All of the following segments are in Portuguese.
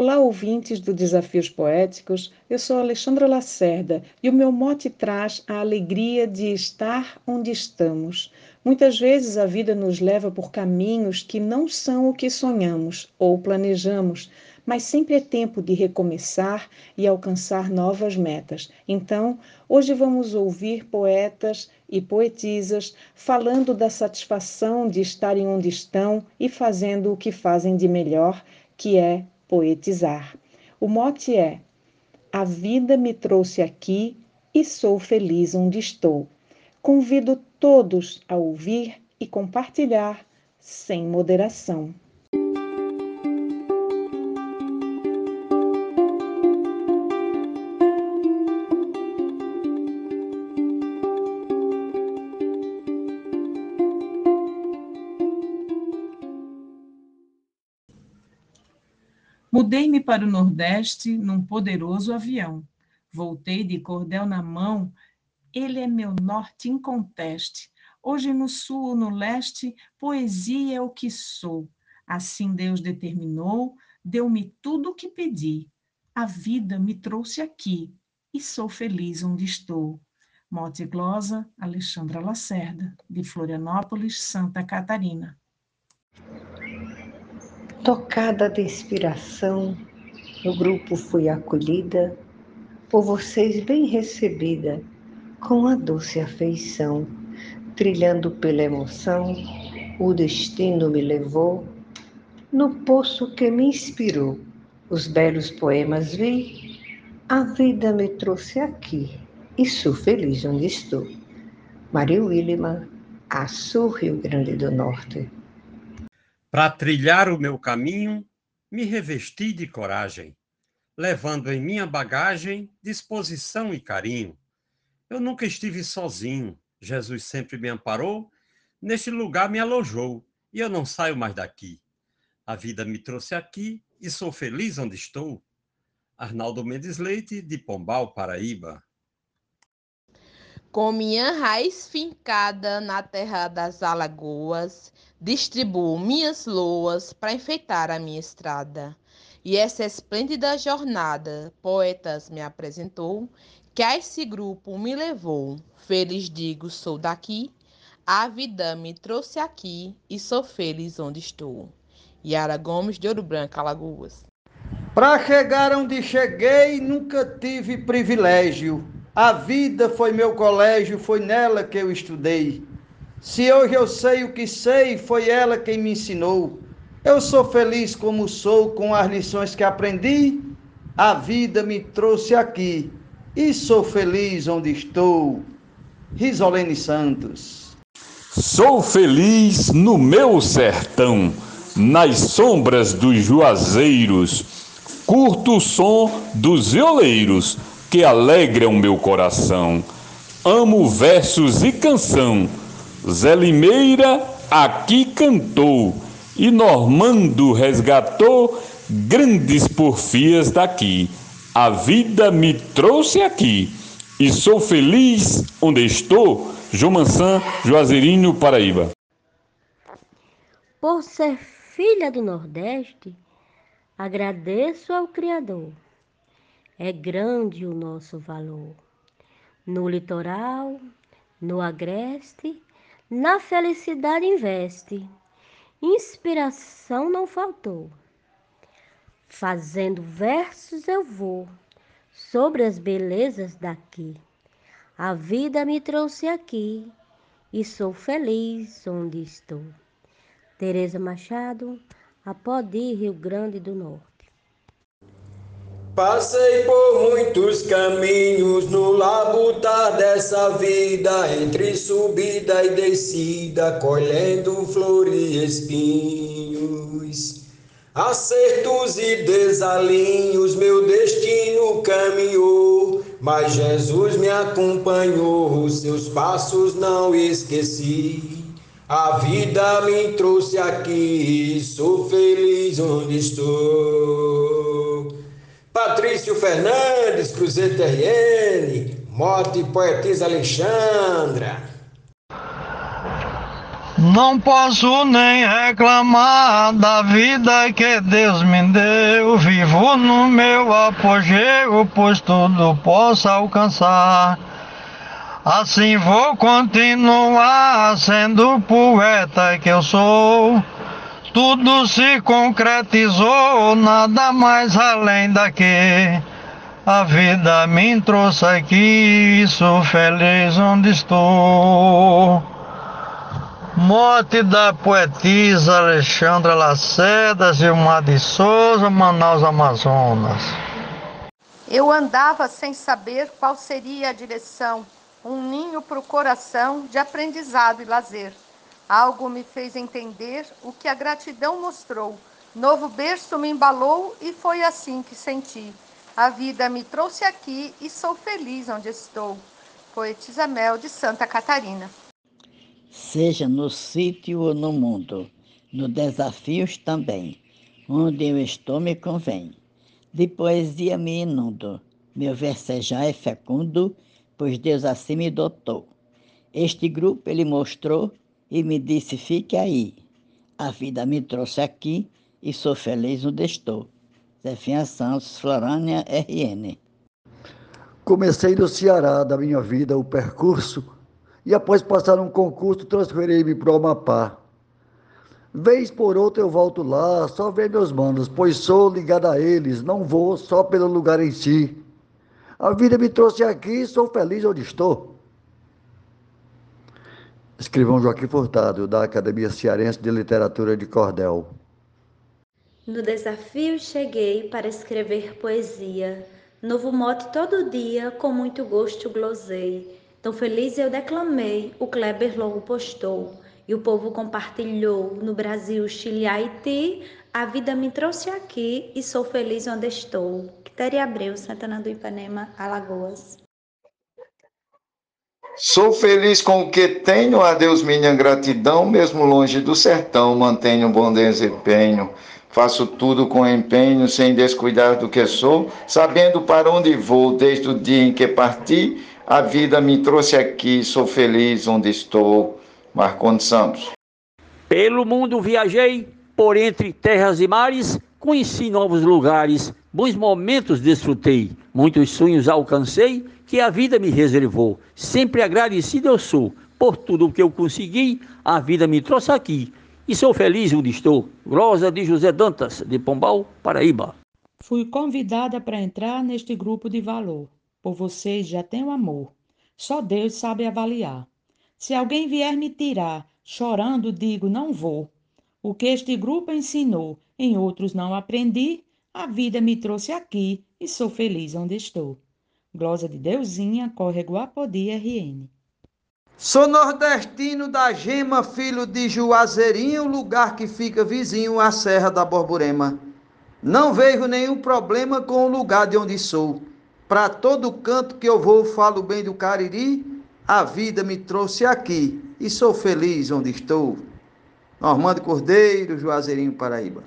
Olá, ouvintes do Desafios Poéticos. Eu sou Alexandra Lacerda e o meu mote traz a alegria de estar onde estamos. Muitas vezes a vida nos leva por caminhos que não são o que sonhamos ou planejamos, mas sempre é tempo de recomeçar e alcançar novas metas. Então, hoje vamos ouvir poetas e poetisas falando da satisfação de estarem onde estão e fazendo o que fazem de melhor, que é poetizar. O mote é: A vida me trouxe aqui e sou feliz onde estou. Convido todos a ouvir e compartilhar sem moderação. Mudei-me para o Nordeste num poderoso avião. Voltei de cordel na mão, ele é meu norte inconteste. Hoje no sul ou no leste, poesia é o que sou. Assim Deus determinou, deu-me tudo o que pedi. A vida me trouxe aqui e sou feliz onde estou. Mote glosa, Alexandra Lacerda, de Florianópolis, Santa Catarina. Tocada de inspiração, no grupo fui acolhida, por vocês bem recebida, com a doce afeição, trilhando pela emoção, o destino me levou, no poço que me inspirou, os belos poemas vi, a vida me trouxe aqui, e sou feliz onde estou. Maria Williman, Açu, Rio Grande do Norte. Para trilhar o meu caminho, me revesti de coragem, levando em minha bagagem disposição e carinho. Eu nunca estive sozinho, Jesus sempre me amparou, neste lugar me alojou, e eu não saio mais daqui. A vida me trouxe aqui e sou feliz onde estou. Arnaldo Mendes Leite, de Pombal, Paraíba. Com minha raiz fincada na terra das Alagoas, distribuo minhas loas para enfeitar a minha estrada. E essa esplêndida jornada, poetas me apresentou, que a esse grupo me levou. Feliz digo, sou daqui, a vida me trouxe aqui e sou feliz onde estou. Yara Gomes de Ouro Branco, Alagoas. Para chegar onde cheguei, nunca tive privilégio a vida foi meu colégio, foi nela que eu estudei. Se hoje eu sei o que sei, foi ela quem me ensinou. Eu sou feliz como sou com as lições que aprendi. A vida me trouxe aqui e sou feliz onde estou. Risolene Santos. Sou feliz no meu sertão, nas sombras dos juazeiros. Curto o som dos violeiros que alegram meu coração. Amo versos e canção. Zé Limeira aqui cantou e Normando resgatou grandes porfias daqui. A vida me trouxe aqui e sou feliz onde estou. João Mansan, Juazeirinho, Paraíba. Por ser filha do Nordeste, agradeço ao Criador é grande o nosso valor. No litoral, no agreste, na felicidade investe. Inspiração não faltou. Fazendo versos eu vou sobre as belezas daqui. A vida me trouxe aqui e sou feliz onde estou. Tereza Machado, Apodi, Rio Grande do Norte. Passei por muitos caminhos no labutar dessa vida, entre subida e descida, colhendo flores e espinhos. Acertos e desalinhos, meu destino caminhou, mas Jesus me acompanhou, seus passos não esqueci. A vida me trouxe aqui, sou feliz onde estou. Patrício Fernandes, Cruzeiro TRN, Mote Poetisa Alexandra. Não posso nem reclamar da vida que Deus me deu. Vivo no meu apogeu, pois tudo posso alcançar. Assim vou continuar sendo poeta que eu sou. Tudo se concretizou, nada mais além daqui. A vida me trouxe aqui, sou feliz onde estou. Morte da poetisa Alexandra Lacerda, Gilmar de Souza, Manaus, Amazonas. Eu andava sem saber qual seria a direção, um ninho para o coração de aprendizado e lazer. Algo me fez entender o que a gratidão mostrou. Novo berço me embalou e foi assim que senti. A vida me trouxe aqui e sou feliz onde estou. Poetisa Mel de Santa Catarina. Seja no sítio ou no mundo, no desafios também, onde eu estou me convém. De poesia me inundo, meu versejar é fecundo, pois Deus assim me dotou. Este grupo ele mostrou e me disse: fique aí. A vida me trouxe aqui e sou feliz onde estou. Zefinha Santos, Florânia, RN. Comecei no Ceará da minha vida o percurso e após passar um concurso transferi-me para o Amapá. Vez por outra eu volto lá, só ver meus manos, pois sou ligado a eles, não vou só pelo lugar em si. A vida me trouxe aqui e sou feliz onde estou. Escrivão Joaquim Furtado, da Academia Cearense de Literatura de Cordel. No desafio cheguei para escrever poesia. Novo mote todo dia, com muito gosto glosei. Tão feliz eu declamei, o Kleber logo postou. E o povo compartilhou. No Brasil, Chile Haiti, a vida me trouxe aqui e sou feliz onde estou. Quitéria Abreu, Santana do Ipanema, Alagoas. Sou feliz com o que tenho, a Deus minha gratidão, mesmo longe do sertão, mantenho um bom desempenho. Faço tudo com empenho, sem descuidar do que sou, sabendo para onde vou desde o dia em que parti. A vida me trouxe aqui, sou feliz onde estou. Marcondes Santos. Pelo mundo viajei, por entre terras e mares, conheci novos lugares, bons momentos desfrutei, muitos sonhos alcancei que a vida me reservou. Sempre agradecido eu sou por tudo o que eu consegui, a vida me trouxe aqui e sou feliz onde estou. Glosa de José Dantas, de Pombal, Paraíba. Fui convidada para entrar neste grupo de valor. Por vocês já tenho amor. Só Deus sabe avaliar. Se alguém vier me tirar, chorando, digo não vou. O que este grupo ensinou, em outros não aprendi. A vida me trouxe aqui e sou feliz onde estou. Glosa de Deusinha, Córrego Apodi, RN. Sou nordestino da Gema, filho de Juazeirinho, lugar que fica vizinho à Serra da Borborema. Não vejo nenhum problema com o lugar de onde sou. Para todo canto que eu vou, falo bem do Cariri. A vida me trouxe aqui e sou feliz onde estou. Normando Cordeiro, Juazeirinho, Paraíba.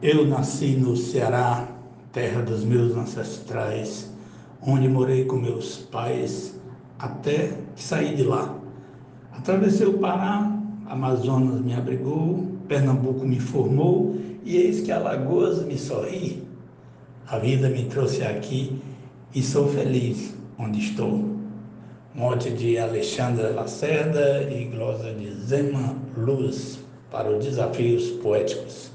Eu nasci no Ceará, terra dos meus ancestrais, onde morei com meus pais até sair de lá. Atravessei o Pará, Amazonas me abrigou, Pernambuco me formou e eis que Alagoas me sorri. A vida me trouxe aqui e sou feliz onde estou. Morte de Alexandra Lacerda e glosa de Zema Luz para os desafios poéticos.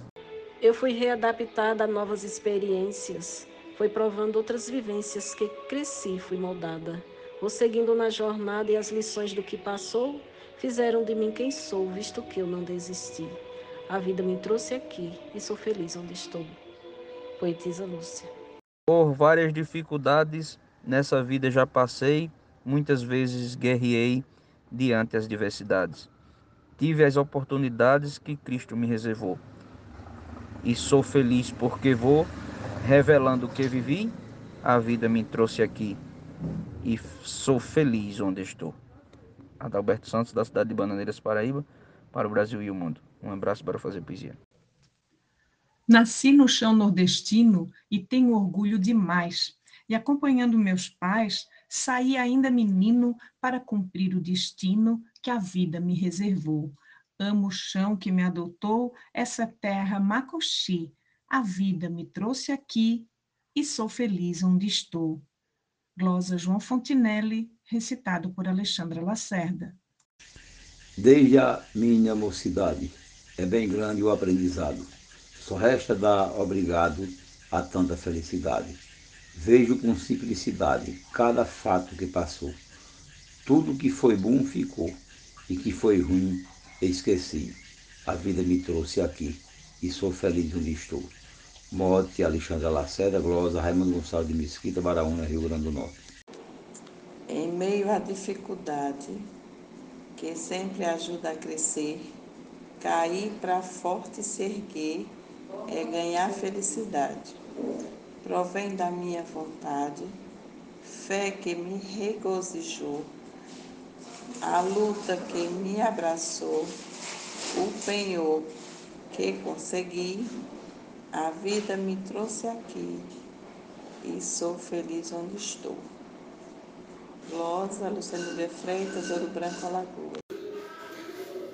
Eu fui readaptada a novas experiências, foi provando outras vivências que cresci, fui moldada. Vou seguindo na jornada e as lições do que passou fizeram de mim quem sou, visto que eu não desisti. A vida me trouxe aqui e sou feliz onde estou. Poetisa Lúcia. Por várias dificuldades nessa vida já passei, muitas vezes guerreei diante as diversidades. Tive as oportunidades que Cristo me reservou. E sou feliz porque vou revelando o que vivi, a vida me trouxe aqui e sou feliz onde estou. Adalberto Santos, da cidade de Bananeiras, Paraíba, para o Brasil e o mundo. Um abraço para fazer poesia. Nasci no chão nordestino e tenho orgulho demais. E acompanhando meus pais, saí ainda menino para cumprir o destino que a vida me reservou. Amo o chão que me adotou, essa terra Macoxi. A vida me trouxe aqui e sou feliz onde estou. Glosa João Fontinelli, recitado por Alexandra Lacerda. Desde a minha mocidade, é bem grande o aprendizado. Só resta dar obrigado a tanta felicidade. Vejo com simplicidade cada fato que passou. Tudo que foi bom ficou, e que foi ruim esqueci. A vida me trouxe aqui, e sou feliz onde estou. Morte, Alexandra Lacerda, Glosa, Raimundo Gonçalves de Mesquita, Baraúna, Rio Grande do Norte. Em meio à dificuldade, que sempre ajuda a crescer, cair para forte se erguer é ganhar felicidade. Provém da minha vontade, fé que me regozijou, a luta que me abraçou, o penhor que consegui a vida me trouxe aqui e sou feliz onde estou. Glosa, Luciano de Freitas, Ouro Branco, Alagoas.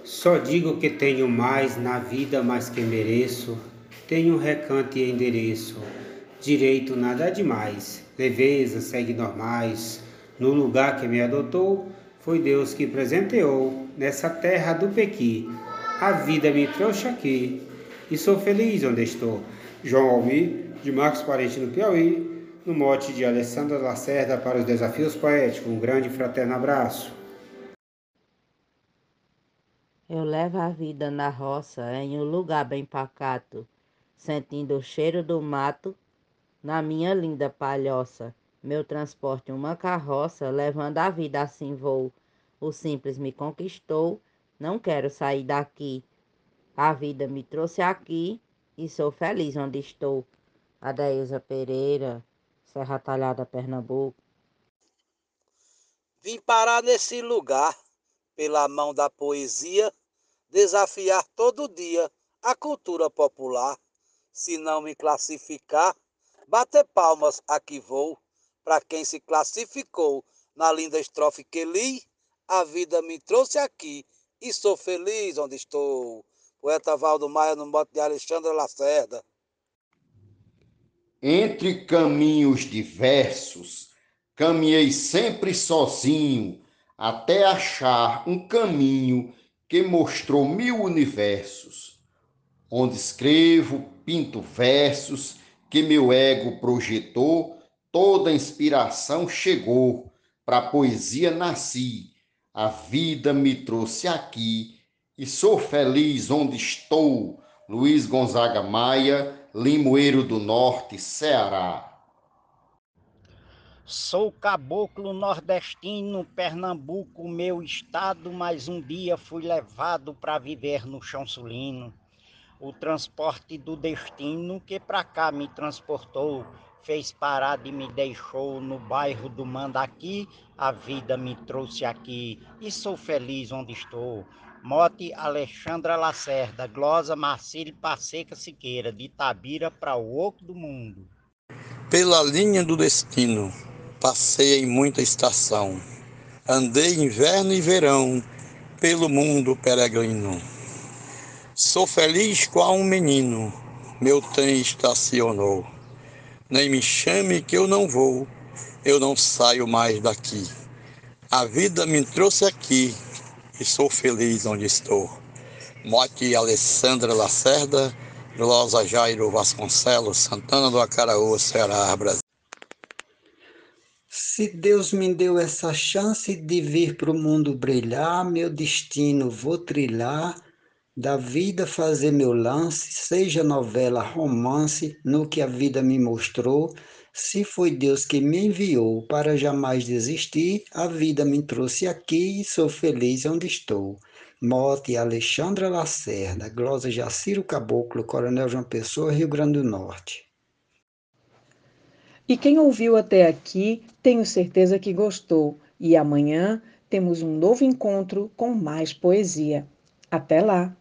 Só digo que tenho mais na vida mais que mereço, tenho recanto e endereço, direito nada demais, leveza segue normais, no lugar que me adotou, foi Deus que presenteou, nessa terra do Pequi, a vida me trouxe aqui, e sou feliz onde estou. João Almir, de Marcos Parente, no Piauí, no mote de Alessandra Lacerda para os Desafios Poéticos. Um grande fraterno abraço. Eu levo a vida na roça, em um lugar bem pacato, sentindo o cheiro do mato na minha linda palhoça. Meu transporte uma carroça, levando a vida assim vou. O simples me conquistou, não quero sair daqui. A vida me trouxe aqui e sou feliz onde estou. Adeilza Pereira, Serra Talhada, Pernambuco. Vim parar nesse lugar, pela mão da poesia, desafiar todo dia a cultura popular. Se não me classificar, bater palmas aqui vou, para quem se classificou na linda estrofe que li, a vida me trouxe aqui e sou feliz onde estou. Poeta Valdo Maia no mote de Alexandre Lacerda. Entre caminhos diversos, caminhei sempre sozinho, até achar um caminho que mostrou mil universos, onde escrevo, pinto versos que meu ego projetou, toda inspiração chegou, para a poesia nasci, a vida me trouxe aqui e sou feliz onde estou. Luiz Gonzaga Maia, Limoeiro do Norte, Ceará. Sou caboclo nordestino, Pernambuco, meu estado, mas um dia fui levado para viver no chão sulino. O transporte do destino que para cá me transportou, fez parada e me deixou no bairro do Mandaqui, a vida me trouxe aqui e sou feliz onde estou. Mote Alexandra Lacerda, Glosa Marcílio Passeca Siqueira, de Itabira para o Oco do Mundo. Pela linha do destino, passei em muita estação. Andei inverno e verão, pelo mundo peregrino. Sou feliz qual um menino, meu trem estacionou. Nem me chame que eu não vou, eu não saio mais daqui. A vida me trouxe aqui, e sou feliz onde estou. Mote Alessandra Lacerda, Glosa Jairo Vasconcelos, Santana do Acaraú, Ceará, Brasil. Se Deus me deu essa chance de vir para o mundo brilhar, meu destino vou trilhar, da vida fazer meu lance, seja novela, romance, no que a vida me mostrou, se foi Deus que me enviou para jamais desistir, a vida me trouxe aqui e sou feliz onde estou. Mote Alexandra Lacerda, Glosa Jaciro Caboclo, Coronel João Pessoa, Rio Grande do Norte. E quem ouviu até aqui, tenho certeza que gostou. E amanhã temos um novo encontro com mais poesia. Até lá!